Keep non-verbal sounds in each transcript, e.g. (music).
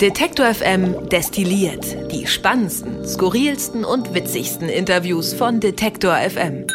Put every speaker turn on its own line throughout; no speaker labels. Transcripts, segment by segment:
Detektor FM destilliert die spannendsten, skurrilsten und witzigsten Interviews von Detektor FM.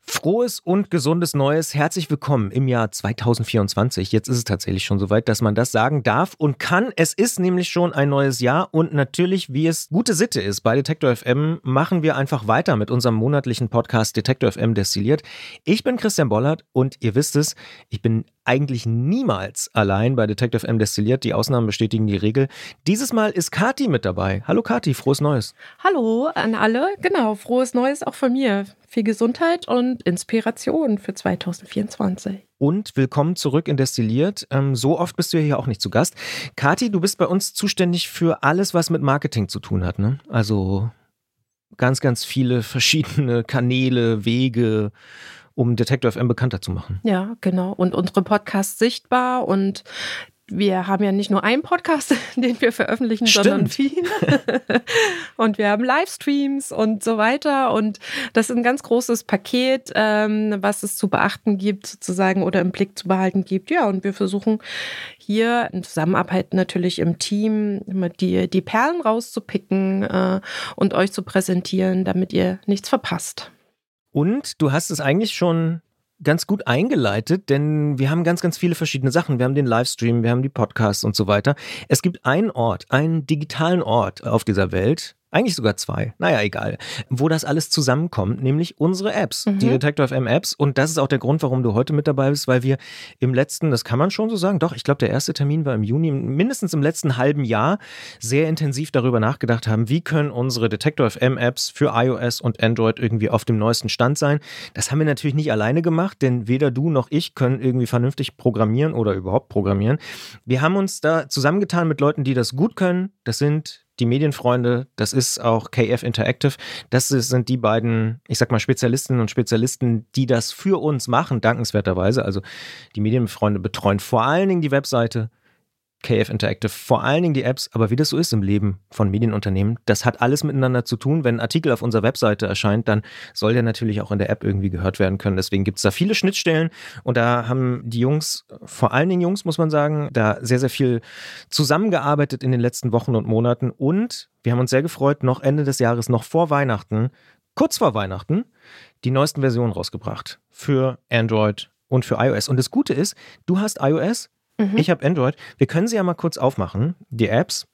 Frohes und gesundes Neues, herzlich willkommen im Jahr 2024. Jetzt ist es tatsächlich schon soweit, dass man das sagen darf und kann. Es ist nämlich schon ein neues Jahr und natürlich, wie es gute Sitte ist, bei Detektor FM machen wir einfach weiter mit unserem monatlichen Podcast Detektor FM destilliert. Ich bin Christian Bollert und ihr wisst es, ich bin eigentlich niemals allein bei Detective M destilliert. Die Ausnahmen bestätigen die Regel. Dieses Mal ist Kati mit dabei. Hallo Kati, frohes Neues.
Hallo an alle. Genau, frohes Neues auch von mir. Viel Gesundheit und Inspiration für 2024.
Und willkommen zurück in Destilliert. Ähm, so oft bist du ja hier auch nicht zu Gast. Kati, du bist bei uns zuständig für alles, was mit Marketing zu tun hat. Ne? Also ganz, ganz viele verschiedene Kanäle, Wege um Detector FM bekannter zu machen.
Ja, genau. Und unsere Podcasts sichtbar und wir haben ja nicht nur einen Podcast, (laughs) den wir veröffentlichen,
Stimmt.
sondern viele. (laughs) und wir haben Livestreams und so weiter. Und das ist ein ganz großes Paket, ähm, was es zu beachten gibt, sozusagen, oder im Blick zu behalten gibt. Ja, und wir versuchen hier in Zusammenarbeit natürlich im Team die, die Perlen rauszupicken äh, und euch zu präsentieren, damit ihr nichts verpasst.
Und du hast es eigentlich schon ganz gut eingeleitet, denn wir haben ganz, ganz viele verschiedene Sachen. Wir haben den Livestream, wir haben die Podcasts und so weiter. Es gibt einen Ort, einen digitalen Ort auf dieser Welt, eigentlich sogar zwei, naja, egal, wo das alles zusammenkommt, nämlich unsere Apps, mhm. die Detector FM Apps. Und das ist auch der Grund, warum du heute mit dabei bist, weil wir im letzten, das kann man schon so sagen, doch, ich glaube, der erste Termin war im Juni, mindestens im letzten halben Jahr, sehr intensiv darüber nachgedacht haben, wie können unsere Detector FM Apps für iOS und Android irgendwie auf dem neuesten Stand sein. Das haben wir natürlich nicht alleine gemacht, denn weder du noch ich können irgendwie vernünftig programmieren oder überhaupt programmieren. Wir haben uns da zusammengetan mit Leuten, die das gut können. Das sind die Medienfreunde, das ist auch KF Interactive. Das sind die beiden, ich sag mal, Spezialistinnen und Spezialisten, die das für uns machen, dankenswerterweise. Also die Medienfreunde betreuen vor allen Dingen die Webseite, KF Interactive, vor allen Dingen die Apps, aber wie das so ist im Leben von Medienunternehmen, das hat alles miteinander zu tun. Wenn ein Artikel auf unserer Webseite erscheint, dann soll der natürlich auch in der App irgendwie gehört werden können. Deswegen gibt es da viele Schnittstellen und da haben die Jungs, vor allen Dingen Jungs, muss man sagen, da sehr, sehr viel zusammengearbeitet in den letzten Wochen und Monaten und wir haben uns sehr gefreut, noch Ende des Jahres, noch vor Weihnachten, kurz vor Weihnachten, die neuesten Versionen rausgebracht für Android und für iOS. Und das Gute ist, du hast iOS, Mhm. Ich habe Android. Wir können sie ja mal kurz aufmachen, die Apps.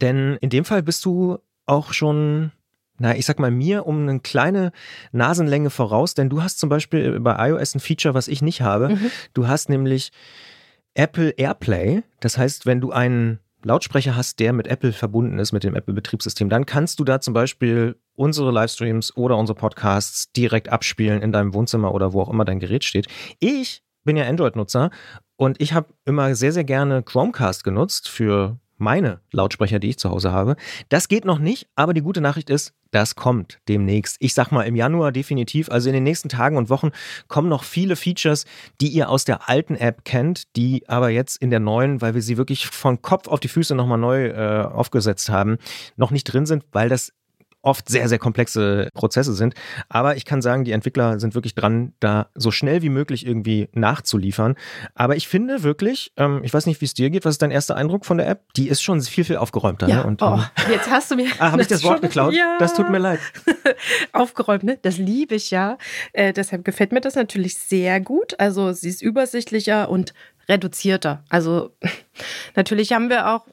Denn in dem Fall bist du auch schon, na, ich sag mal, mir um eine kleine Nasenlänge voraus, denn du hast zum Beispiel bei iOS ein Feature, was ich nicht habe. Mhm. Du hast nämlich Apple AirPlay. Das heißt, wenn du einen Lautsprecher hast, der mit Apple verbunden ist, mit dem Apple-Betriebssystem, dann kannst du da zum Beispiel unsere Livestreams oder unsere Podcasts direkt abspielen in deinem Wohnzimmer oder wo auch immer dein Gerät steht. Ich bin ja Android-Nutzer und ich habe immer sehr, sehr gerne Chromecast genutzt für meine Lautsprecher, die ich zu Hause habe. Das geht noch nicht, aber die gute Nachricht ist, das kommt demnächst. Ich sag mal im Januar definitiv. Also in den nächsten Tagen und Wochen kommen noch viele Features, die ihr aus der alten App kennt, die aber jetzt in der neuen, weil wir sie wirklich von Kopf auf die Füße nochmal neu äh, aufgesetzt haben, noch nicht drin sind, weil das oft sehr, sehr komplexe Prozesse sind. Aber ich kann sagen, die Entwickler sind wirklich dran, da so schnell wie möglich irgendwie nachzuliefern. Aber ich finde wirklich, ähm, ich weiß nicht, wie es dir geht, was ist dein erster Eindruck von der App? Die ist schon viel, viel aufgeräumter.
Ja,
ne? Und,
oh, jetzt hast du mir. (laughs)
ah, habe ich (laughs) das Wort geklaut? Ja. Das tut mir leid. (laughs)
Aufgeräumt, ne? Das liebe ich ja. Äh, deshalb gefällt mir das natürlich sehr gut. Also sie ist übersichtlicher und reduzierter. Also natürlich haben wir auch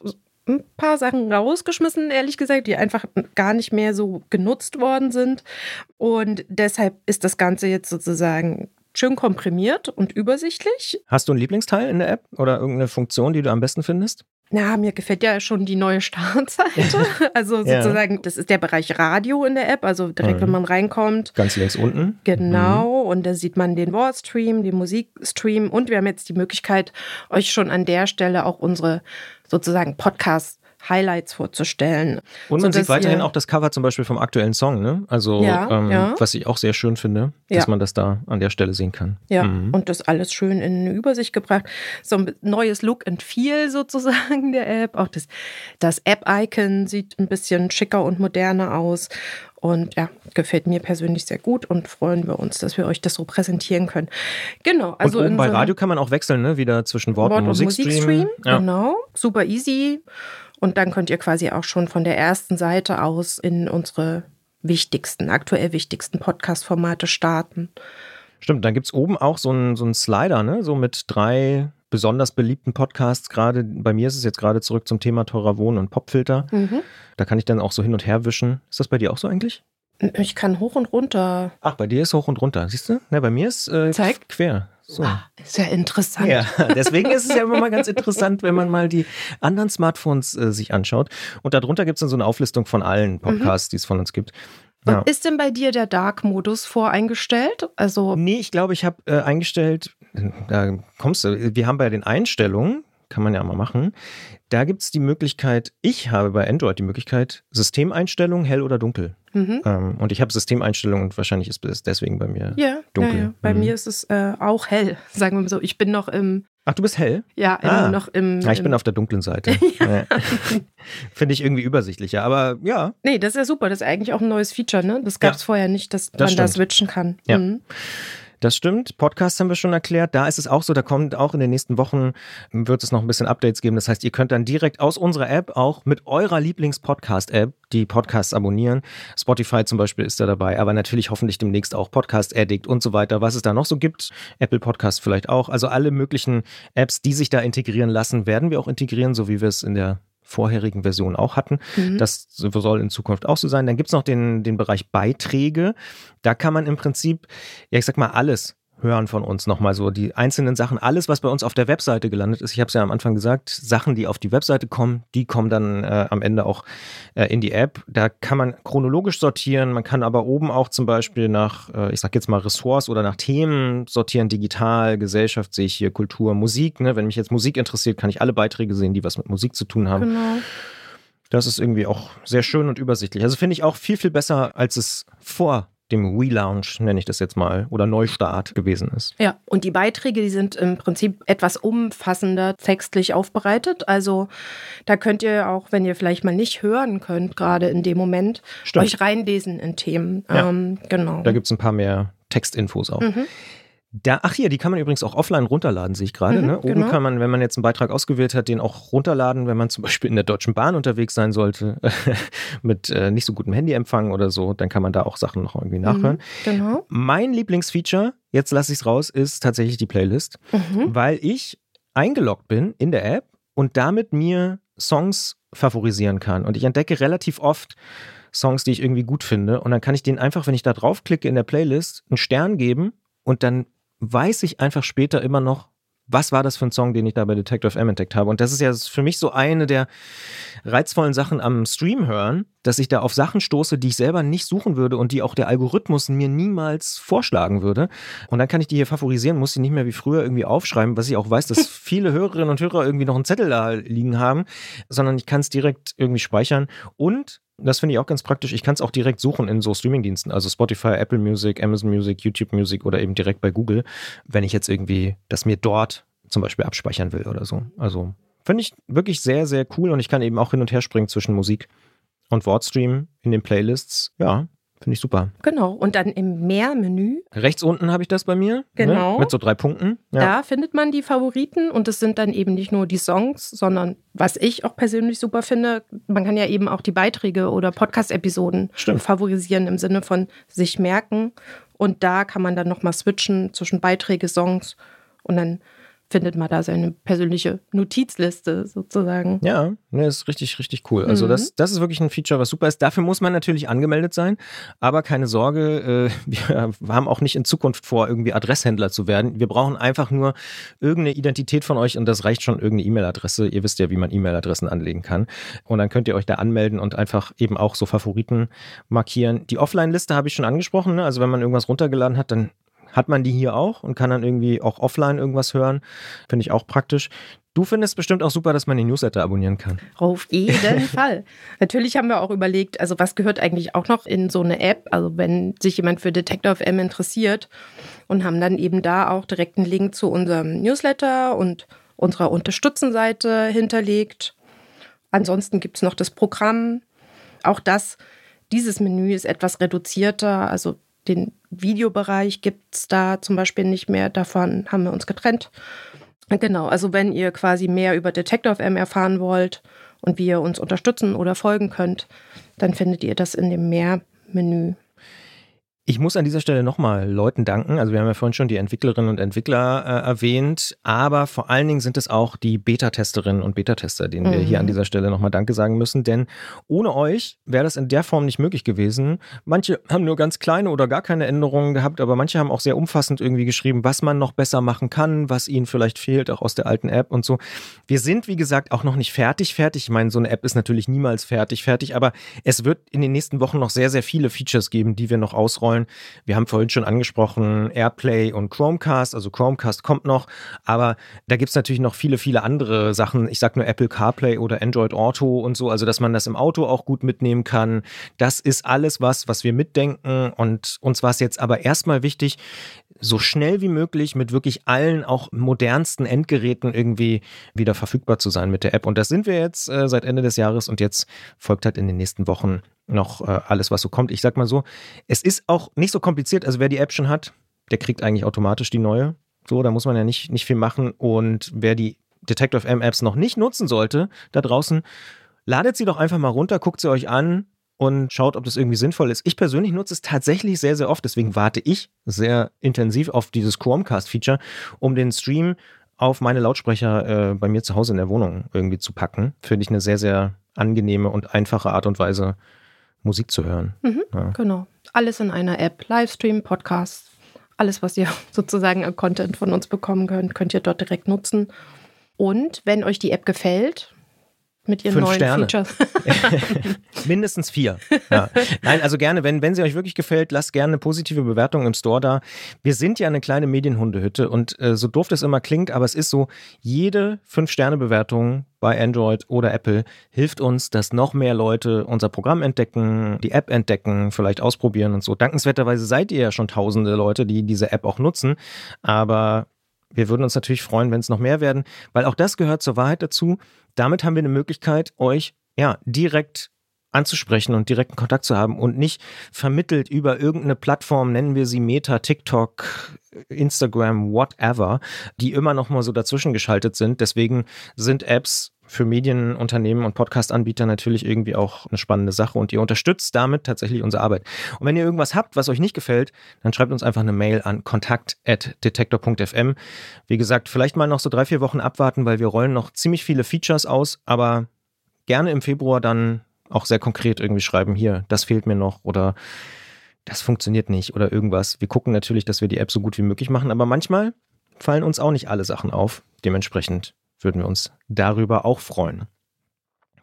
ein paar Sachen rausgeschmissen, ehrlich gesagt, die einfach gar nicht mehr so genutzt worden sind. Und deshalb ist das Ganze jetzt sozusagen schön komprimiert und übersichtlich.
Hast du einen Lieblingsteil in der App oder irgendeine Funktion, die du am besten findest?
Na, mir gefällt ja schon die neue Startseite. (laughs) Also sozusagen, ja. das ist der Bereich Radio in der App, also direkt, mhm. wenn man reinkommt.
Ganz links unten.
Genau, mhm. und da sieht man den Wordstream, den Musikstream und wir haben jetzt die Möglichkeit, euch schon an der Stelle auch unsere sozusagen Podcasts Highlights vorzustellen.
Und man sieht weiterhin auch das Cover zum Beispiel vom aktuellen Song, ne? Also, ja, ähm, ja. was ich auch sehr schön finde, dass ja. man das da an der Stelle sehen kann.
Ja, mhm. und das alles schön in eine Übersicht gebracht. So ein neues Look and Feel sozusagen (laughs) der App. Auch das, das App-Icon sieht ein bisschen schicker und moderner aus. Und ja, gefällt mir persönlich sehr gut und freuen wir uns, dass wir euch das so präsentieren können. Genau.
Also und bei so Radio kann man auch wechseln, ne? Wieder zwischen Wort, Wort und Musikstream. Musikstream
ja. Genau. Super easy. Und dann könnt ihr quasi auch schon von der ersten Seite aus in unsere wichtigsten, aktuell wichtigsten Podcast-Formate starten.
Stimmt, dann gibt es oben auch so einen so Slider, ne? So mit drei besonders beliebten Podcasts. Gerade bei mir ist es jetzt gerade zurück zum Thema teurer Wohnen und Popfilter. Mhm. Da kann ich dann auch so hin und her wischen. Ist das bei dir auch so eigentlich?
Ich kann hoch und runter.
Ach, bei dir ist hoch und runter, siehst du? Ne, bei mir ist äh,
Zeig.
quer.
So. Ah, ist ja interessant.
Ja, (laughs) deswegen ist es ja immer mal ganz interessant, wenn man mal die anderen Smartphones äh, sich anschaut. Und darunter gibt es dann so eine Auflistung von allen mhm. Podcasts, mhm. die es von uns gibt.
Ja. Ist denn bei dir der Dark-Modus voreingestellt? Also
nee, ich glaube, ich habe äh, eingestellt, da kommst du, wir haben bei den Einstellungen, kann man ja mal machen, da gibt es die Möglichkeit, ich habe bei Android die Möglichkeit, Systemeinstellungen hell oder dunkel. Mhm. Ähm, und ich habe Systemeinstellungen und wahrscheinlich ist es deswegen bei mir ja, dunkel. Ja, ja.
Bei mhm. mir ist es äh, auch hell, (laughs) sagen wir mal so. Ich bin noch im.
Ach, du bist hell?
Ja, immer ah. noch im.
Ja, ich im bin auf der dunklen Seite. (laughs) (laughs) Finde ich irgendwie übersichtlicher, aber ja.
Nee, das ist ja super. Das ist eigentlich auch ein neues Feature, ne? Das gab es vorher nicht, dass das man stimmt. da switchen kann.
Ja. Mhm. Das stimmt. Podcasts haben wir schon erklärt. Da ist es auch so, da kommt auch in den nächsten Wochen, wird es noch ein bisschen Updates geben. Das heißt, ihr könnt dann direkt aus unserer App auch mit eurer Lieblings-Podcast-App die Podcasts abonnieren. Spotify zum Beispiel ist da dabei, aber natürlich hoffentlich demnächst auch Podcast Addict und so weiter, was es da noch so gibt. Apple Podcast vielleicht auch. Also alle möglichen Apps, die sich da integrieren lassen, werden wir auch integrieren, so wie wir es in der vorherigen Version auch hatten. Mhm. Das soll in Zukunft auch so sein. Dann gibt es noch den, den Bereich Beiträge. Da kann man im Prinzip, ja, ich sag mal, alles hören von uns nochmal so die einzelnen Sachen, alles, was bei uns auf der Webseite gelandet ist. Ich habe es ja am Anfang gesagt, Sachen, die auf die Webseite kommen, die kommen dann äh, am Ende auch äh, in die App. Da kann man chronologisch sortieren, man kann aber oben auch zum Beispiel nach, äh, ich sag jetzt mal Ressorts oder nach Themen sortieren, digital, Gesellschaft sehe ich hier, Kultur, Musik. Ne? Wenn mich jetzt Musik interessiert, kann ich alle Beiträge sehen, die was mit Musik zu tun haben. Genau. Das ist irgendwie auch sehr schön und übersichtlich. Also finde ich auch viel, viel besser, als es vor dem Relaunch, nenne ich das jetzt mal, oder Neustart gewesen ist.
Ja, und die Beiträge, die sind im Prinzip etwas umfassender textlich aufbereitet. Also da könnt ihr auch, wenn ihr vielleicht mal nicht hören könnt, gerade in dem Moment, Stimmt. euch reinlesen in Themen. Ja. Ähm, genau.
Da gibt es ein paar mehr Textinfos auch. Mhm. Da, ach hier, die kann man übrigens auch offline runterladen, sehe ich gerade. Mhm, ne? Oben genau. kann man, wenn man jetzt einen Beitrag ausgewählt hat, den auch runterladen, wenn man zum (laughs) Beispiel in der Deutschen Bahn unterwegs sein sollte, (laughs) mit äh, nicht so gutem Handyempfang oder so, dann kann man da auch Sachen noch irgendwie nachhören. Mhm, genau. Mein Lieblingsfeature, jetzt lasse ich es raus, ist tatsächlich die Playlist, mhm. weil ich eingeloggt bin in der App und damit mir Songs favorisieren kann. Und ich entdecke relativ oft Songs, die ich irgendwie gut finde. Und dann kann ich denen einfach, wenn ich da draufklicke in der Playlist, einen Stern geben und dann weiß ich einfach später immer noch, was war das für ein Song, den ich da bei Detective M entdeckt habe. Und das ist ja für mich so eine der reizvollen Sachen am Stream hören, dass ich da auf Sachen stoße, die ich selber nicht suchen würde und die auch der Algorithmus mir niemals vorschlagen würde. Und dann kann ich die hier favorisieren, muss sie nicht mehr wie früher irgendwie aufschreiben, was ich auch weiß, dass (laughs) viele Hörerinnen und Hörer irgendwie noch einen Zettel da liegen haben, sondern ich kann es direkt irgendwie speichern. Und das finde ich auch ganz praktisch. Ich kann es auch direkt suchen in so Streamingdiensten, also Spotify, Apple Music, Amazon Music, YouTube Music oder eben direkt bei Google, wenn ich jetzt irgendwie das mir dort zum Beispiel abspeichern will oder so. Also finde ich wirklich sehr, sehr cool und ich kann eben auch hin und her springen zwischen Musik und Wortstream in den Playlists. Ja, Finde ich super.
Genau. Und dann im Mehr-Menü.
Rechts unten habe ich das bei mir. Ne?
Genau.
Ne? Mit so drei Punkten.
Ja. Da findet man die Favoriten und es sind dann eben nicht nur die Songs, sondern was ich auch persönlich super finde, man kann ja eben auch die Beiträge oder Podcast-Episoden favorisieren im Sinne von sich merken. Und da kann man dann nochmal switchen zwischen Beiträge, Songs und dann findet man da seine persönliche Notizliste sozusagen.
Ja, ne, ist richtig, richtig cool. Also mhm. das, das ist wirklich ein Feature, was super ist. Dafür muss man natürlich angemeldet sein, aber keine Sorge, äh, (laughs) wir haben auch nicht in Zukunft vor, irgendwie Adresshändler zu werden. Wir brauchen einfach nur irgendeine Identität von euch und das reicht schon irgendeine E-Mail-Adresse. Ihr wisst ja, wie man E-Mail-Adressen anlegen kann. Und dann könnt ihr euch da anmelden und einfach eben auch so Favoriten markieren. Die Offline-Liste habe ich schon angesprochen. Ne? Also wenn man irgendwas runtergeladen hat, dann hat man die hier auch und kann dann irgendwie auch offline irgendwas hören. Finde ich auch praktisch. Du findest bestimmt auch super, dass man den Newsletter abonnieren kann.
Auf jeden (laughs) Fall. Natürlich haben wir auch überlegt, also was gehört eigentlich auch noch in so eine App, also wenn sich jemand für Detective M interessiert und haben dann eben da auch direkt einen Link zu unserem Newsletter und unserer Unterstützenseite hinterlegt. Ansonsten gibt es noch das Programm. Auch das dieses Menü ist etwas reduzierter. Also den Videobereich gibt es da zum Beispiel nicht mehr. Davon haben wir uns getrennt. Genau, also wenn ihr quasi mehr über Detector FM erfahren wollt und wie ihr uns unterstützen oder folgen könnt, dann findet ihr das in dem Mehr-Menü.
Ich muss an dieser Stelle nochmal Leuten danken. Also wir haben ja vorhin schon die Entwicklerinnen und Entwickler äh, erwähnt, aber vor allen Dingen sind es auch die Beta-Testerinnen und Beta-Tester, denen mhm. wir hier an mhm. dieser Stelle nochmal Danke sagen müssen, denn ohne euch wäre das in der Form nicht möglich gewesen. Manche haben nur ganz kleine oder gar keine Änderungen gehabt, aber manche haben auch sehr umfassend irgendwie geschrieben, was man noch besser machen kann, was ihnen vielleicht fehlt, auch aus der alten App und so. Wir sind, wie gesagt, auch noch nicht fertig, fertig. Ich meine, so eine App ist natürlich niemals fertig, fertig, aber es wird in den nächsten Wochen noch sehr, sehr viele Features geben, die wir noch ausrollen wollen. Wir haben vorhin schon angesprochen Airplay und Chromecast, also Chromecast kommt noch, aber da gibt es natürlich noch viele, viele andere Sachen. Ich sage nur Apple CarPlay oder Android Auto und so, also dass man das im Auto auch gut mitnehmen kann. Das ist alles was, was wir mitdenken und uns war es jetzt aber erstmal wichtig, so schnell wie möglich mit wirklich allen auch modernsten Endgeräten irgendwie wieder verfügbar zu sein mit der App. Und das sind wir jetzt äh, seit Ende des Jahres und jetzt folgt halt in den nächsten Wochen noch äh, alles, was so kommt. Ich sag mal so, es ist auch nicht so kompliziert. Also wer die App schon hat, der kriegt eigentlich automatisch die neue. So, da muss man ja nicht, nicht viel machen. Und wer die Detective M Apps noch nicht nutzen sollte, da draußen, ladet sie doch einfach mal runter, guckt sie euch an und schaut, ob das irgendwie sinnvoll ist. Ich persönlich nutze es tatsächlich sehr, sehr oft. Deswegen warte ich sehr intensiv auf dieses Chromecast-Feature, um den Stream auf meine Lautsprecher äh, bei mir zu Hause in der Wohnung irgendwie zu packen. Finde ich eine sehr, sehr angenehme und einfache Art und Weise, Musik zu hören.
Mhm, ja. Genau. Alles in einer App. Livestream, Podcast, alles, was ihr (laughs) sozusagen an Content von uns bekommen könnt, könnt ihr dort direkt nutzen. Und wenn euch die App gefällt, mit ihren
Fünf
neuen
Sterne.
Features. (laughs)
Mindestens vier. Ja. Nein, also gerne, wenn, wenn sie euch wirklich gefällt, lasst gerne eine positive Bewertung im Store da. Wir sind ja eine kleine Medienhundehütte und äh, so doof das immer klingt, aber es ist so, jede Fünf-Sterne-Bewertung bei Android oder Apple hilft uns, dass noch mehr Leute unser Programm entdecken, die App entdecken, vielleicht ausprobieren und so. Dankenswerterweise seid ihr ja schon tausende Leute, die diese App auch nutzen, aber wir würden uns natürlich freuen, wenn es noch mehr werden, weil auch das gehört zur Wahrheit dazu. Damit haben wir eine Möglichkeit, euch ja direkt anzusprechen und direkten Kontakt zu haben und nicht vermittelt über irgendeine Plattform, nennen wir sie Meta, TikTok, Instagram, whatever, die immer noch mal so dazwischen geschaltet sind. Deswegen sind Apps für Medienunternehmen und Podcast-Anbieter natürlich irgendwie auch eine spannende Sache und ihr unterstützt damit tatsächlich unsere Arbeit. Und wenn ihr irgendwas habt, was euch nicht gefällt, dann schreibt uns einfach eine Mail an kontakt.detektor.fm. Wie gesagt, vielleicht mal noch so drei, vier Wochen abwarten, weil wir rollen noch ziemlich viele Features aus, aber gerne im Februar dann auch sehr konkret irgendwie schreiben, hier, das fehlt mir noch oder das funktioniert nicht oder irgendwas. Wir gucken natürlich, dass wir die App so gut wie möglich machen, aber manchmal fallen uns auch nicht alle Sachen auf. Dementsprechend würden wir uns darüber auch freuen.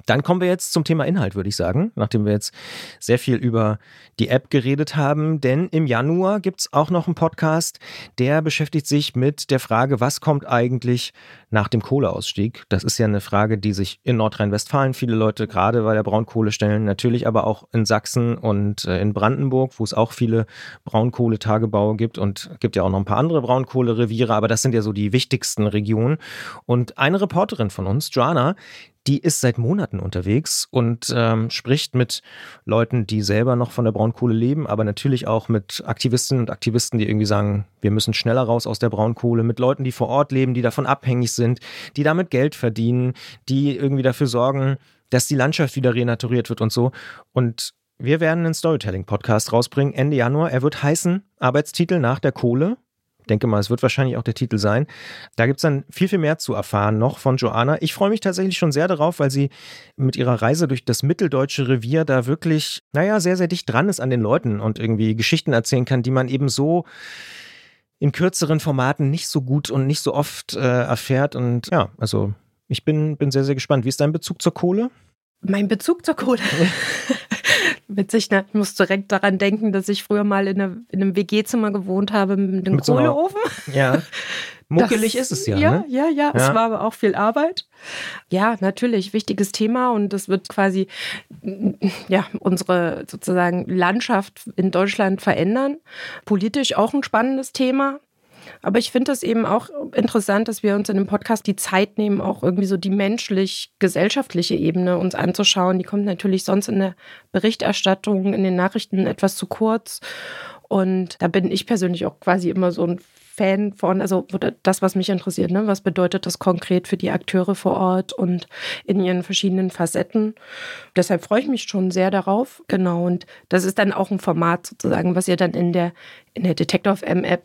Dann kommen wir jetzt zum Thema Inhalt, würde ich sagen, nachdem wir jetzt sehr viel über die App geredet haben. Denn im Januar gibt es auch noch einen Podcast, der beschäftigt sich mit der Frage, was kommt eigentlich nach dem Kohleausstieg? Das ist ja eine Frage, die sich in Nordrhein-Westfalen viele Leute gerade bei der Braunkohle stellen, natürlich aber auch in Sachsen und äh, in Brandenburg, wo es auch viele Braunkohletagebaue gibt und gibt ja auch noch ein paar andere Braunkohlereviere, aber das sind ja so die wichtigsten Regionen. Und eine Reporterin von uns, Joanna, die ist seit Monaten unterwegs und ähm, spricht mit Leuten, die selber noch von der Braunkohle leben, aber natürlich auch mit Aktivistinnen und Aktivisten, die irgendwie sagen, wir müssen schneller raus aus der Braunkohle, mit Leuten, die vor Ort leben, die davon abhängig sind, die damit Geld verdienen, die irgendwie dafür sorgen, dass die Landschaft wieder renaturiert wird und so. Und wir werden einen Storytelling-Podcast rausbringen Ende Januar. Er wird heißen Arbeitstitel nach der Kohle denke mal, es wird wahrscheinlich auch der Titel sein. Da gibt es dann viel, viel mehr zu erfahren noch von Joanna. Ich freue mich tatsächlich schon sehr darauf, weil sie mit ihrer Reise durch das mitteldeutsche Revier da wirklich, naja, sehr, sehr dicht dran ist an den Leuten und irgendwie Geschichten erzählen kann, die man eben so in kürzeren Formaten nicht so gut und nicht so oft äh, erfährt. Und ja, also ich bin, bin sehr, sehr gespannt. Wie ist dein Bezug zur Kohle?
Mein Bezug zur Kohle. (laughs) Witzig, ne? Ich muss direkt daran denken, dass ich früher mal in, eine, in einem WG-Zimmer gewohnt habe mit einem mit Kohleofen.
So ja. (laughs) Muckelig das, ist es ja.
Ja,
ne?
ja, ja, ja. Es war aber auch viel Arbeit. Ja, natürlich, wichtiges Thema und das wird quasi ja, unsere sozusagen Landschaft in Deutschland verändern. Politisch auch ein spannendes Thema. Aber ich finde es eben auch interessant, dass wir uns in dem Podcast die Zeit nehmen, auch irgendwie so die menschlich-gesellschaftliche Ebene uns anzuschauen. Die kommt natürlich sonst in der Berichterstattung, in den Nachrichten etwas zu kurz. Und da bin ich persönlich auch quasi immer so ein Fan von, also das, was mich interessiert, ne? was bedeutet das konkret für die Akteure vor Ort und in ihren verschiedenen Facetten. Deshalb freue ich mich schon sehr darauf. Genau, und das ist dann auch ein Format sozusagen, was ihr dann in der, in der Detective M-App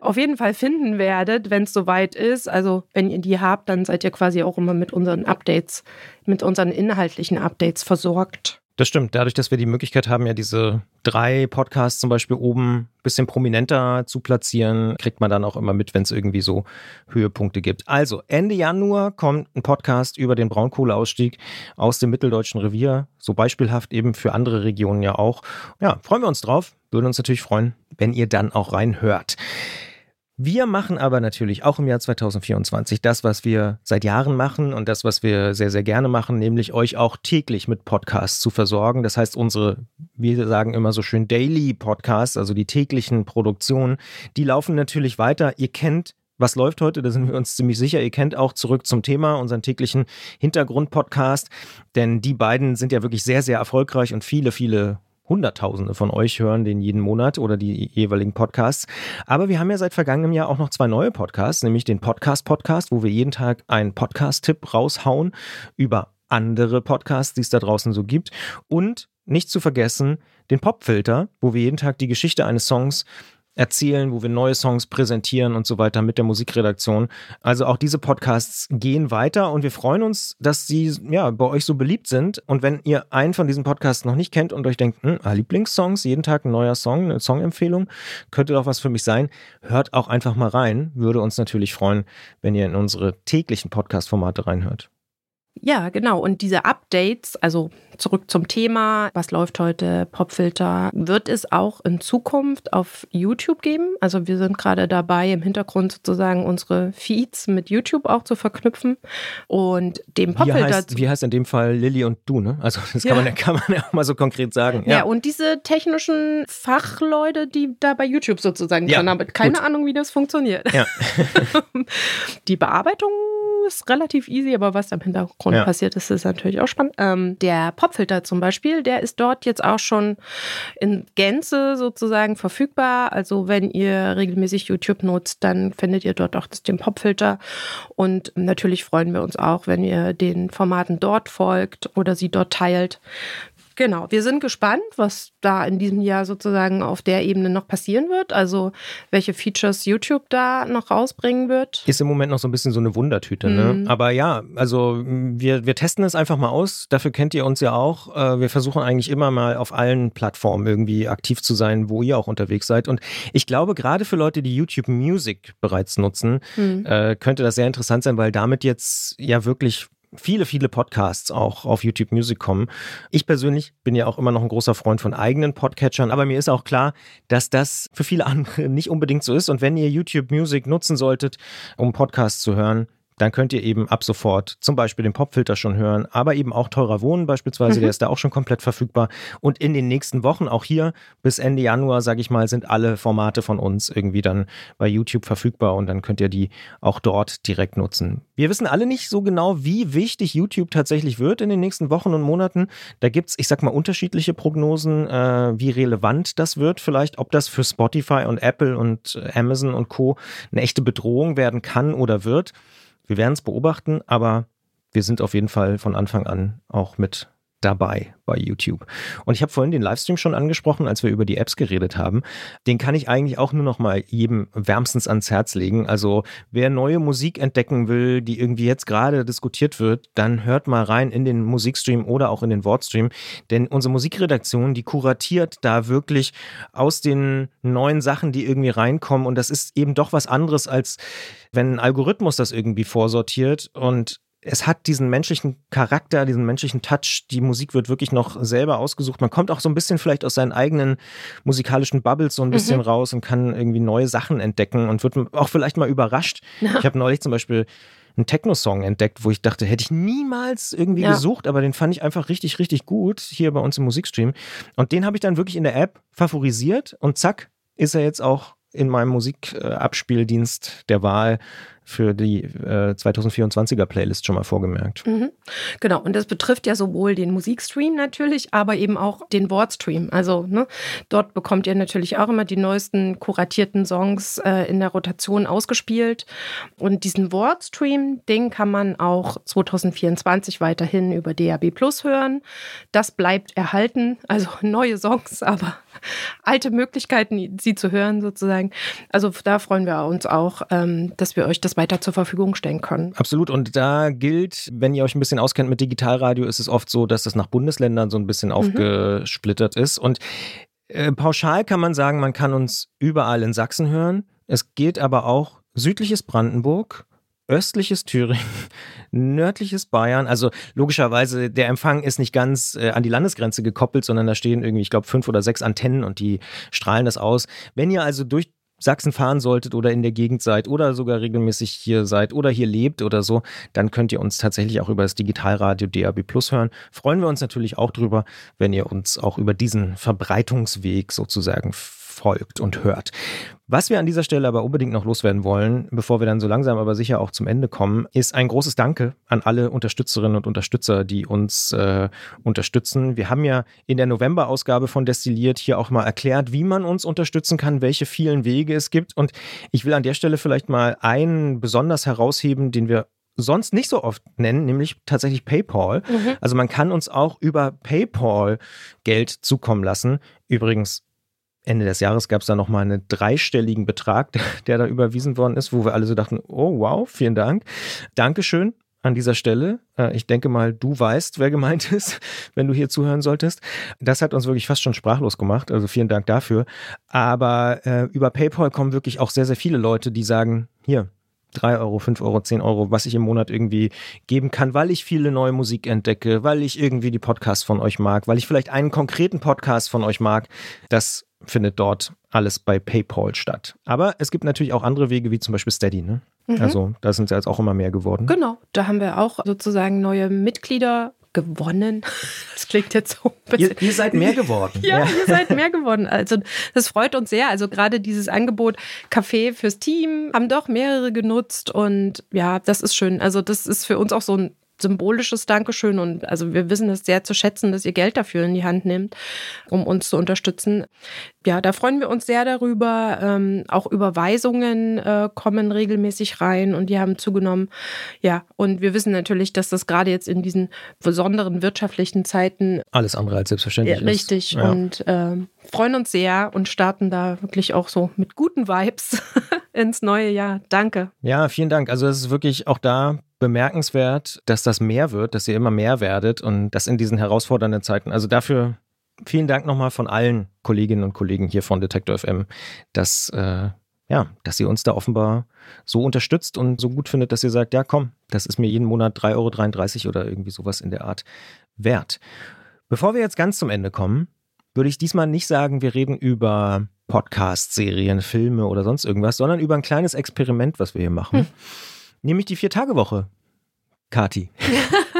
auf jeden Fall finden werdet, wenn es soweit ist. Also wenn ihr die habt, dann seid ihr quasi auch immer mit unseren Updates, mit unseren inhaltlichen Updates versorgt.
Das stimmt. Dadurch, dass wir die Möglichkeit haben, ja diese drei Podcasts zum Beispiel oben ein bisschen prominenter zu platzieren, kriegt man dann auch immer mit, wenn es irgendwie so Höhepunkte gibt. Also Ende Januar kommt ein Podcast über den Braunkohleausstieg aus dem mitteldeutschen Revier. So beispielhaft eben für andere Regionen ja auch. Ja, freuen wir uns drauf. Würden uns natürlich freuen, wenn ihr dann auch reinhört. Wir machen aber natürlich auch im Jahr 2024 das, was wir seit Jahren machen und das, was wir sehr, sehr gerne machen, nämlich euch auch täglich mit Podcasts zu versorgen. Das heißt, unsere, wir sagen immer so schön Daily Podcasts, also die täglichen Produktionen, die laufen natürlich weiter. Ihr kennt was läuft heute? Da sind wir uns ziemlich sicher. Ihr kennt auch zurück zum Thema, unseren täglichen Hintergrund-Podcast, denn die beiden sind ja wirklich sehr, sehr erfolgreich und viele, viele Hunderttausende von euch hören den jeden Monat oder die jeweiligen Podcasts. Aber wir haben ja seit vergangenem Jahr auch noch zwei neue Podcasts, nämlich den Podcast-Podcast, wo wir jeden Tag einen Podcast-Tipp raushauen über andere Podcasts, die es da draußen so gibt. Und nicht zu vergessen, den Popfilter, wo wir jeden Tag die Geschichte eines Songs erzählen, wo wir neue Songs präsentieren und so weiter mit der Musikredaktion. Also auch diese Podcasts gehen weiter und wir freuen uns, dass sie ja bei euch so beliebt sind. Und wenn ihr einen von diesen Podcasts noch nicht kennt und euch denkt, hm, ah, Lieblingssongs, jeden Tag ein neuer Song, eine Songempfehlung, könnte doch was für mich sein, hört auch einfach mal rein. Würde uns natürlich freuen, wenn ihr in unsere täglichen Podcast-Formate reinhört.
Ja, genau. Und diese Updates, also zurück zum Thema, was läuft heute, Popfilter, wird es auch in Zukunft auf YouTube geben. Also wir sind gerade dabei, im Hintergrund sozusagen unsere Feeds mit YouTube auch zu verknüpfen. Und dem Popfilter.
Wie heißt, wie heißt in dem Fall Lilly und du, ne? Also das kann, ja. man, kann man ja auch mal so konkret sagen.
Ja. ja, und diese technischen Fachleute, die da bei YouTube sozusagen ja, dran haben, keine gut. Ahnung, wie das funktioniert. Ja. (laughs) die Bearbeitung ist relativ easy, aber was im Hintergrund ja. passiert ist, ist natürlich auch spannend. Ähm, der Popfilter zum Beispiel, der ist dort jetzt auch schon in Gänze sozusagen verfügbar. Also wenn ihr regelmäßig YouTube nutzt, dann findet ihr dort auch den Popfilter. Und natürlich freuen wir uns auch, wenn ihr den Formaten dort folgt oder sie dort teilt. Genau, wir sind gespannt, was da in diesem Jahr sozusagen auf der Ebene noch passieren wird. Also welche Features YouTube da noch rausbringen wird.
Ist im Moment noch so ein bisschen so eine Wundertüte, ne? mhm. ne? Aber ja, also wir, wir testen es einfach mal aus. Dafür kennt ihr uns ja auch. Äh, wir versuchen eigentlich immer mal auf allen Plattformen irgendwie aktiv zu sein, wo ihr auch unterwegs seid. Und ich glaube, gerade für Leute, die YouTube Music bereits nutzen, mhm. Äh, könnte das sehr interessant sein, weil damit jetzt ja wirklich viele, viele Podcasts auch auf YouTube Music kommen. Ich persönlich bin ja auch immer noch ein großer Freund von eigenen Podcatchern, aber mir ist auch klar, dass das für viele (laughs) andere nicht unbedingt so ist. Und wenn ihr YouTube Music nutzen solltet, um Podcasts zu hören, dann könnt ihr eben ab sofort zum Beispiel den Popfilter schon hören, aber eben auch teurer Wohnen beispielsweise, mhm. der ist da auch schon komplett verfügbar. Und in den nächsten Wochen, auch hier bis Ende Januar, sage ich mal, sind alle Formate von uns irgendwie dann bei YouTube verfügbar und dann könnt ihr die auch dort direkt nutzen. Wir wissen alle nicht so genau, wie wichtig YouTube tatsächlich wird in den nächsten Wochen und Monaten. Da gibt es, ich sag mal, unterschiedliche Prognosen, äh, wie relevant das wird vielleicht, ob das für Spotify und Apple und Amazon und Co. eine echte Bedrohung werden kann oder wird. Wir werden es beobachten, aber wir sind auf jeden Fall von Anfang an auch mit dabei bei YouTube. Und ich habe vorhin den Livestream schon angesprochen, als wir über die Apps geredet haben. Den kann ich eigentlich auch nur noch mal jedem wärmstens ans Herz legen. Also wer neue Musik entdecken will, die irgendwie jetzt gerade diskutiert wird, dann hört mal rein in den Musikstream oder auch in den Wortstream. Denn unsere Musikredaktion, die kuratiert da wirklich aus den neuen Sachen, die irgendwie reinkommen. Und das ist eben doch was anderes, als wenn ein Algorithmus das irgendwie vorsortiert und es hat diesen menschlichen Charakter, diesen menschlichen Touch. Die Musik wird wirklich noch selber ausgesucht. Man kommt auch so ein bisschen vielleicht aus seinen eigenen musikalischen Bubbles so ein bisschen mhm. raus und kann irgendwie neue Sachen entdecken und wird auch vielleicht mal überrascht. Ja. (laughs) Ich habe neulich zum Beispiel einen Techno-Song entdeckt, wo ich dachte, hätte ich niemals irgendwie ja. gesucht, aber den fand ich einfach richtig, richtig gut hier bei uns im Musikstream. Und den habe ich dann wirklich in der App favorisiert und zack, ist er jetzt auch in meinem Musikabspieldienst der Wahl für die äh, 2024er Playlist schon mal vorgemerkt.
Mhm. Genau, und das betrifft ja sowohl den Musikstream natürlich, aber eben auch den Wortstream. Also ne, dort bekommt ihr natürlich auch immer die neuesten kuratierten Songs äh, in der Rotation ausgespielt. Und diesen Wortstream, den kann man auch 2024 weiterhin über DAB Plus hören. Das bleibt erhalten, also (laughs) neue Songs, aber alte Möglichkeiten, sie zu hören sozusagen. Also da freuen wir uns auch, ähm, dass wir euch das weiter zur Verfügung stellen können.
Absolut. Und da gilt, wenn ihr euch ein bisschen auskennt mit Digitalradio, ist es oft so, dass das nach Bundesländern so ein bisschen mhm. aufgesplittert ist. Und äh, pauschal kann man sagen, man kann uns überall in Sachsen hören. Es geht aber auch südliches Brandenburg, östliches Thüringen, (laughs) nördliches Bayern. Also logischerweise, der Empfang ist nicht ganz äh, an die Landesgrenze gekoppelt, sondern da stehen irgendwie, ich glaube, fünf oder sechs Antennen und die strahlen das aus. Wenn ihr also durch Sachsen fahren solltet oder in der Gegend seid oder sogar regelmäßig hier seid oder hier lebt oder so, dann könnt ihr uns tatsächlich auch über das Digitalradio DAB Plus hören. Freuen wir uns natürlich auch drüber, wenn ihr uns auch über diesen Verbreitungsweg sozusagen folgt und hört. Was wir an dieser Stelle aber unbedingt noch loswerden wollen, bevor wir dann so langsam aber sicher auch zum Ende kommen, ist ein großes Danke an alle Unterstützerinnen und Unterstützer, die uns äh, unterstützen. Wir haben ja in der November-Ausgabe von Destilliert hier auch mal erklärt, wie man uns unterstützen kann, welche vielen Wege es gibt. Und ich will an der Stelle vielleicht mal einen besonders herausheben, den wir sonst nicht so oft nennen, nämlich tatsächlich PayPal. Mhm. Also man kann uns auch über PayPal Geld zukommen lassen. Übrigens Ende des Jahres gab es da nochmal einen dreistelligen Betrag, der da überwiesen worden ist, wo wir alle so dachten, oh wow, vielen Dank. Dankeschön an dieser Stelle. Äh, ich denke mal, du weißt, wer gemeint ist, wenn du hier zuhören solltest. Das hat uns wirklich fast schon sprachlos gemacht. Also vielen Dank dafür. Aber äh, über PayPal kommen wirklich auch sehr, sehr viele Leute, die sagen, hier, 3 Euro, 5 Euro, 10 Euro, was ich im Monat irgendwie geben kann, weil ich viele neue Musik entdecke, weil ich irgendwie die Podcasts von euch mag, weil ich vielleicht einen konkreten Podcast von euch mag. Das findet dort alles bei PayPal statt. Aber es gibt natürlich auch andere Wege, wie zum Beispiel Steady. Ne? Mhm. Also da sind es jetzt auch immer mehr geworden.
Genau, da haben wir auch sozusagen neue Mitglieder gewonnen. (laughs) Das klingt jetzt so
ein bisschen. Ihr, ihr seid mehr geworden.
ja, ja, ihr seid mehr geworden. Also das freut uns sehr. Also gerade dieses Angebot Kaffee fürs Team haben doch mehrere genutzt und ja, das ist schön. Also das ist für uns auch so ein symbolisches Dankeschön und also wir wissen es sehr zu schätzen, dass ihr Geld dafür in die Hand nehmt, um uns zu unterstützen. Ja, da freuen wir uns sehr darüber. Ähm, auch Überweisungen äh, kommen regelmäßig rein und die haben zugenommen. Ja, und wir wissen natürlich, dass das gerade jetzt in diesen besonderen wirtschaftlichen Zeiten
alles andere als selbstverständlich
ja, richtig. ist. Richtig. Ja. Und äh, freuen uns sehr und starten da wirklich auch so mit guten Vibes (laughs) ins neue Jahr. Danke.
Ja, vielen Dank. Also es ist wirklich auch da bemerkenswert, dass das mehr wird, dass ihr immer mehr werdet und das in diesen herausfordernden Zeiten. Also dafür vielen Dank nochmal von allen Kolleginnen und Kollegen hier von Detektor FM, dass, äh, ja, dass ihr uns da offenbar so unterstützt und so gut findet, dass ihr sagt, ja komm, das ist mir jeden Monat 3,33 Euro oder irgendwie sowas in der Art wert. Bevor wir jetzt ganz zum Ende kommen, würde ich diesmal nicht sagen, wir reden über Podcast-Serien, Filme oder sonst irgendwas, sondern über ein kleines Experiment, was wir hier machen. Hm. Nämlich die Vier-Tage-Woche. Kati. (laughs)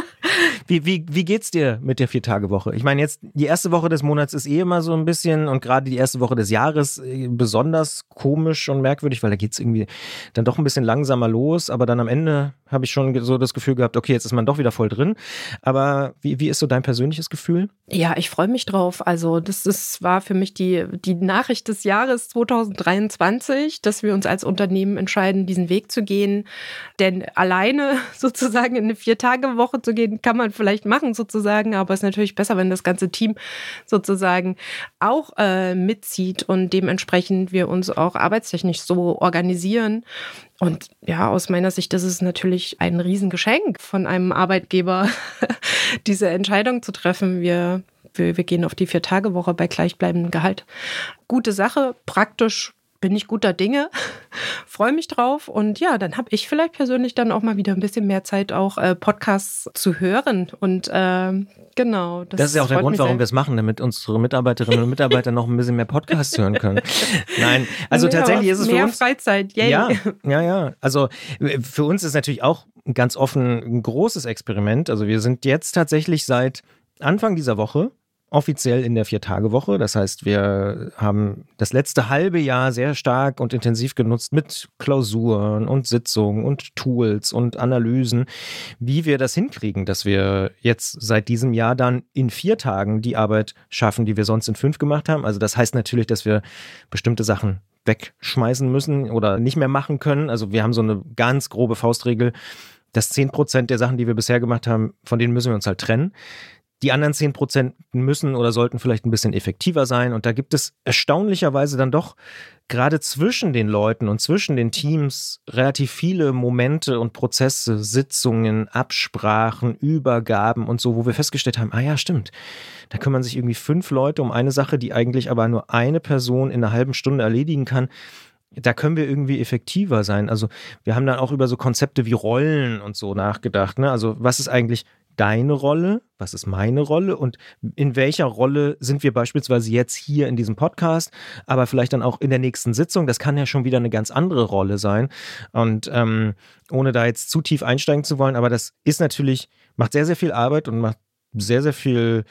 Wie, wie, wie geht's dir mit der Vier-Tage-Woche? Ich meine, jetzt die erste Woche des Monats ist eh immer so ein bisschen und gerade die erste Woche des Jahres äh, besonders komisch und merkwürdig, weil da geht's irgendwie dann doch ein bisschen langsamer los. Aber dann am Ende habe ich schon so das Gefühl gehabt, okay, jetzt ist man doch wieder voll drin. Aber wie, wie ist so dein persönliches Gefühl?
Ja, ich freue mich drauf. Also, das ist, war für mich die, die Nachricht des Jahres 2023, dass wir uns als Unternehmen entscheiden, diesen Weg zu gehen. Denn alleine (laughs) sozusagen in eine Vier-Tage-Woche zu gehen, kann man vielleicht machen sozusagen, aber es ist natürlich besser, wenn das ganze Team sozusagen auch äh, mitzieht und dementsprechend wir uns auch arbeitstechnisch so organisieren. Und ja, aus meiner Sicht ist es natürlich ein Riesengeschenk von einem Arbeitgeber, (laughs) diese Entscheidung zu treffen. Wir, wir, wir gehen auf die Vier-Tage-Woche bei gleichbleibendem Gehalt. Gute Sache, praktisch bin ich guter Dinge, (laughs) freue mich drauf und ja, dann habe ich vielleicht persönlich dann auch mal wieder ein bisschen mehr Zeit, auch äh, Podcasts zu hören und äh, genau.
Das, das, ist ja auch der Grund, warum wir es machen, damit unsere Mitarbeiterinnen und Mitarbeiter noch ein bisschen mehr Podcasts hören können. (laughs) Nein, also ja, tatsächlich ist es
mehr
für uns
Freizeit.
Yay. Ja, ja, ja. Also für uns ist natürlich auch ganz offen ein großes Experiment. Also wir sind jetzt tatsächlich seit Anfang dieser Woche offiziell in der Vier-Tage-Woche. Das heißt, wir haben das letzte halbe Jahr sehr stark und intensiv genutzt mit Klausuren und Sitzungen und Tools und Analysen, wie wir das hinkriegen, dass wir jetzt seit diesem Jahr dann in vier Tagen die Arbeit schaffen, die wir sonst in fünf gemacht haben. Also das heißt natürlich, dass wir bestimmte Sachen wegschmeißen müssen oder nicht mehr machen können. Also wir haben so eine ganz grobe Faustregel, dass 10 Prozent der Sachen, die wir bisher gemacht haben, von denen müssen wir uns halt trennen. Die anderen 10 Prozent müssen oder sollten vielleicht ein bisschen effektiver sein. Und da gibt es erstaunlicherweise dann doch gerade zwischen den Leuten und zwischen den Teams relativ viele Momente und Prozesse, Sitzungen, Absprachen, Übergaben und so, wo wir festgestellt haben, ah ja, stimmt. Da kümmern sich irgendwie fünf Leute um eine Sache, die eigentlich aber nur eine Person in einer halben Stunde erledigen kann da können wir irgendwie effektiver sein. Also wir haben dann auch über so Konzepte wie Rollen und so nachgedacht. Ne? Also was ist eigentlich deine Rolle, was ist meine Rolle und in welcher Rolle sind wir beispielsweise jetzt hier in diesem Podcast, aber vielleicht dann auch in der nächsten Sitzung. Das kann ja schon wieder eine ganz andere Rolle sein. Und ähm, ohne da jetzt zu tief einsteigen zu wollen, aber das ist natürlich, macht sehr, sehr viel Arbeit und macht sehr, sehr viel,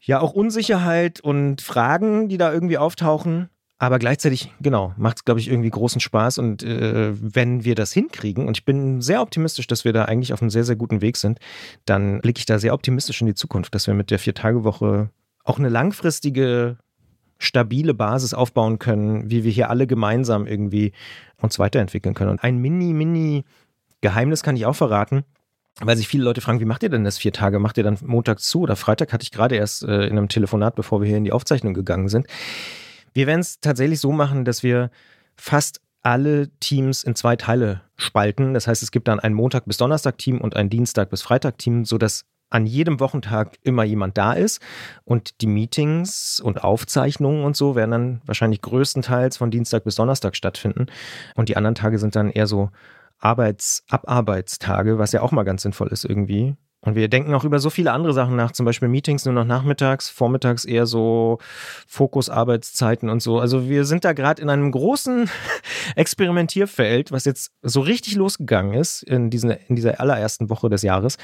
ja, auch Unsicherheit und Fragen, die da irgendwie auftauchen. Aber gleichzeitig, genau, macht es, glaube ich, irgendwie großen Spaß. Und äh, wenn wir das hinkriegen, und ich bin sehr optimistisch, dass wir da eigentlich auf einem sehr, sehr guten Weg sind, dann blicke ich da sehr optimistisch in die Zukunft, dass wir mit der Vier-Tage-Woche auch eine langfristige, stabile Basis aufbauen können, wie wir hier alle gemeinsam irgendwie uns weiterentwickeln können. Und ein mini, mini Geheimnis kann ich auch verraten weil sich viele Leute fragen, wie macht ihr denn das vier Tage? Macht ihr dann Montag zu oder Freitag? Hatte ich gerade erst äh, in einem Telefonat, bevor wir hier in die Aufzeichnung gegangen sind. Wir werden es tatsächlich so machen, dass wir fast alle Teams in zwei Teile spalten. Das heißt, es gibt dann ein Montag bis Donnerstag Team und ein Dienstag bis Freitag Team, sodass an jedem Wochentag immer jemand da ist und die Meetings und Aufzeichnungen und so werden dann wahrscheinlich größtenteils von Dienstag bis Donnerstag stattfinden und die anderen Tage sind dann eher so Arbeitsabarbeitstage, was ja auch mal ganz sinnvoll ist irgendwie. Und wir denken auch über so viele andere Sachen nach, zum Beispiel Meetings nur noch nachmittags, vormittags eher so Fokusarbeitszeiten und so. Also wir sind da gerade in einem großen (laughs) Experimentierfeld, was jetzt so richtig losgegangen ist in, diesen, in dieser allerersten Woche des Jahres.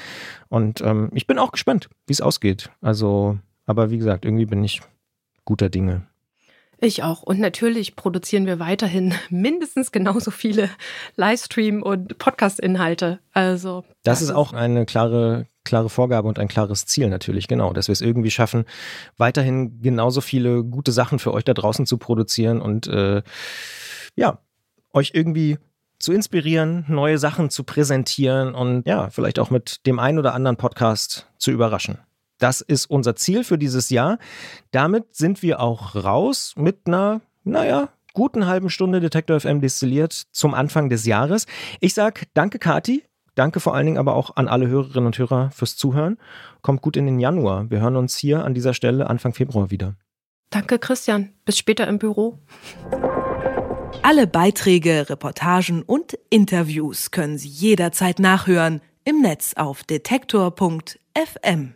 Und ähm, ich bin auch gespannt, wie es ausgeht. Also, aber wie gesagt, irgendwie bin ich guter Dinge.
Ich auch. Und natürlich produzieren wir weiterhin (laughs) mindestens genauso viele Livestream- und Podcast-Inhalte. Also.
Das, das ist auch eine klare, klare Vorgabe und ein klares Ziel natürlich, genau, dass wir es irgendwie schaffen, weiterhin genauso viele gute Sachen für euch da draußen zu produzieren und äh, ja, euch irgendwie zu inspirieren, neue Sachen zu präsentieren und ja, vielleicht auch mit dem einen oder anderen Podcast zu überraschen. Das ist unser Ziel für dieses Jahr. Damit sind wir auch raus mit einer, naja, guten halben Stunde Detektor FM destilliert zum Anfang des Jahres. Ich sage danke, Kati. Danke vor allen Dingen aber auch an alle Hörerinnen und Hörer fürs Zuhören. Kommt gut in den Januar. Wir hören uns hier an dieser Stelle Anfang Februar wieder.
Danke, Christian. Bis später im Büro.
Alle Beiträge, Reportagen und Interviews können Sie jederzeit nachhören im Netz auf detektor.fm.